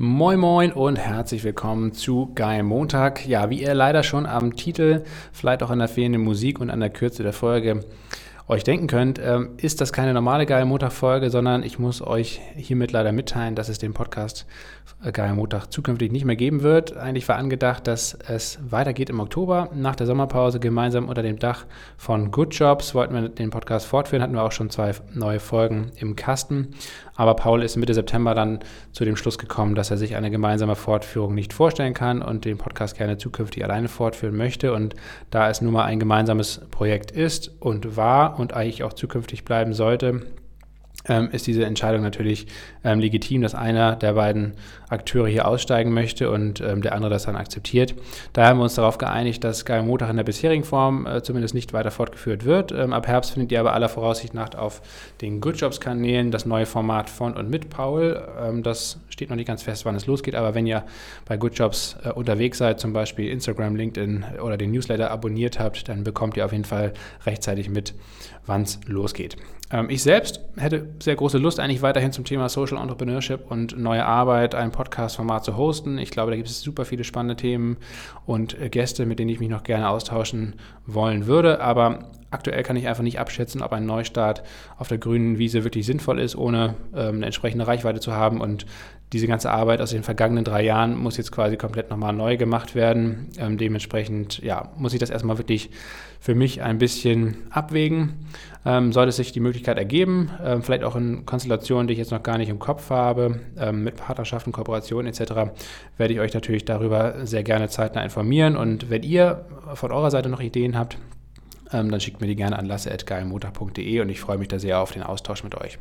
Moin Moin und herzlich willkommen zu Geil Montag. Ja, wie ihr leider schon am Titel, vielleicht auch an der fehlenden Musik und an der Kürze der Folge euch denken könnt, ähm, ist das keine normale Geil Montag-Folge, sondern ich muss euch hiermit leider mitteilen, dass es den Podcast äh, Geil Montag zukünftig nicht mehr geben wird. Eigentlich war angedacht, dass es weitergeht im Oktober nach der Sommerpause gemeinsam unter dem Dach von Good Jobs. Wollten wir den Podcast fortführen, hatten wir auch schon zwei neue Folgen im Kasten. Aber Paul ist Mitte September dann zu dem Schluss gekommen, dass er sich eine gemeinsame Fortführung nicht vorstellen kann und den Podcast gerne zukünftig alleine fortführen möchte. Und da es nun mal ein gemeinsames Projekt ist und war und eigentlich auch zukünftig bleiben sollte, ähm, ist diese Entscheidung natürlich ähm, legitim, dass einer der beiden Akteure hier aussteigen möchte und ähm, der andere das dann akzeptiert. Daher haben wir uns darauf geeinigt, dass Sky Montag in der bisherigen Form äh, zumindest nicht weiter fortgeführt wird. Ähm, ab Herbst findet ihr aber aller Voraussicht nach auf den Good Jobs Kanälen das neue Format von und mit Paul. Ähm, das steht noch nicht ganz fest, wann es losgeht, aber wenn ihr bei Good Jobs äh, unterwegs seid, zum Beispiel Instagram, LinkedIn oder den Newsletter abonniert habt, dann bekommt ihr auf jeden Fall rechtzeitig mit, wann es losgeht. Ähm, ich selbst hätte sehr große Lust, eigentlich weiterhin zum Thema Social Entrepreneurship und neue Arbeit ein Podcast-Format zu hosten. Ich glaube, da gibt es super viele spannende Themen und äh, Gäste, mit denen ich mich noch gerne austauschen wollen würde. Aber aktuell kann ich einfach nicht abschätzen, ob ein Neustart auf der grünen Wiese wirklich sinnvoll ist, ohne ähm, eine entsprechende Reichweite zu haben. Und diese ganze Arbeit aus den vergangenen drei Jahren muss jetzt quasi komplett nochmal neu gemacht werden. Ähm, dementsprechend ja, muss ich das erstmal wirklich für mich ein bisschen abwägen. Ähm, sollte sich die Möglichkeit ergeben, ähm, vielleicht auch in Konstellationen, die ich jetzt noch gar nicht im Kopf habe, ähm, mit Partnerschaften, Kooperationen etc., werde ich euch natürlich darüber sehr gerne zeitnah informieren. Und wenn ihr von eurer Seite noch Ideen habt, ähm, dann schickt mir die gerne an lasse.geilmontag.de und ich freue mich da sehr auf den Austausch mit euch.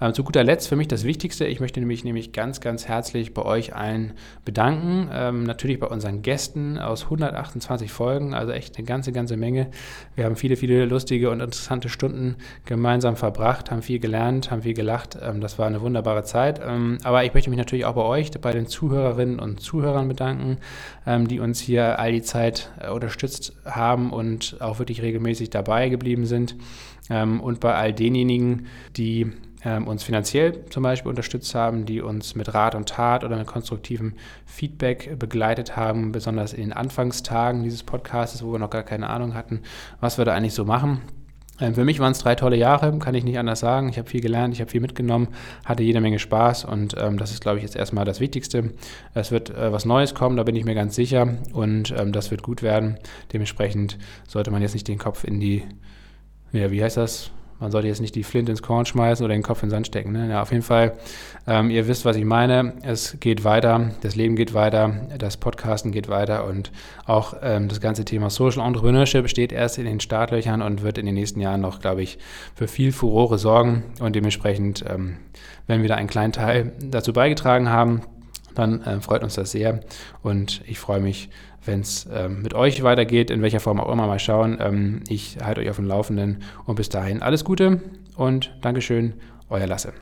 Ähm, zu guter Letzt für mich das Wichtigste, ich möchte nämlich, nämlich ganz, ganz herzlich bei euch allen bedanken. Ähm, natürlich bei unseren Gästen aus 128 Folgen, also echt eine ganze, ganze Menge. Wir haben viele, viele lustige und interessante Stunden gemeinsam verbracht, haben viel gelernt, haben viel gelacht. Ähm, das war eine wunderbare Zeit. Ähm, aber ich möchte mich natürlich auch bei euch, bei den Zuhörerinnen und Zuhörern bedanken, ähm, die uns hier all die Zeit äh, unterstützt haben und auch wirklich regelmäßig regelmäßig dabei geblieben sind ähm, und bei all denjenigen, die ähm, uns finanziell zum Beispiel unterstützt haben, die uns mit Rat und Tat oder mit konstruktivem Feedback begleitet haben, besonders in den Anfangstagen dieses Podcasts, wo wir noch gar keine Ahnung hatten, was wir da eigentlich so machen. Ähm, für mich waren es drei tolle Jahre, kann ich nicht anders sagen. Ich habe viel gelernt, ich habe viel mitgenommen, hatte jede Menge Spaß und ähm, das ist, glaube ich, jetzt erstmal das Wichtigste. Es wird äh, was Neues kommen, da bin ich mir ganz sicher und ähm, das wird gut werden. Dementsprechend sollte man jetzt nicht den Kopf in die, ja, wie heißt das? Man sollte jetzt nicht die Flint ins Korn schmeißen oder den Kopf in den Sand stecken. Ne? Ja, auf jeden Fall, ähm, ihr wisst, was ich meine. Es geht weiter, das Leben geht weiter, das Podcasten geht weiter und auch ähm, das ganze Thema Social Entrepreneurship steht erst in den Startlöchern und wird in den nächsten Jahren noch, glaube ich, für viel Furore sorgen und dementsprechend, ähm, wenn wir da einen kleinen Teil dazu beigetragen haben, dann äh, freut uns das sehr und ich freue mich, wenn es ähm, mit euch weitergeht, in welcher Form auch immer, mal schauen. Ähm, ich halte euch auf dem Laufenden und bis dahin alles Gute und Dankeschön, euer Lasse.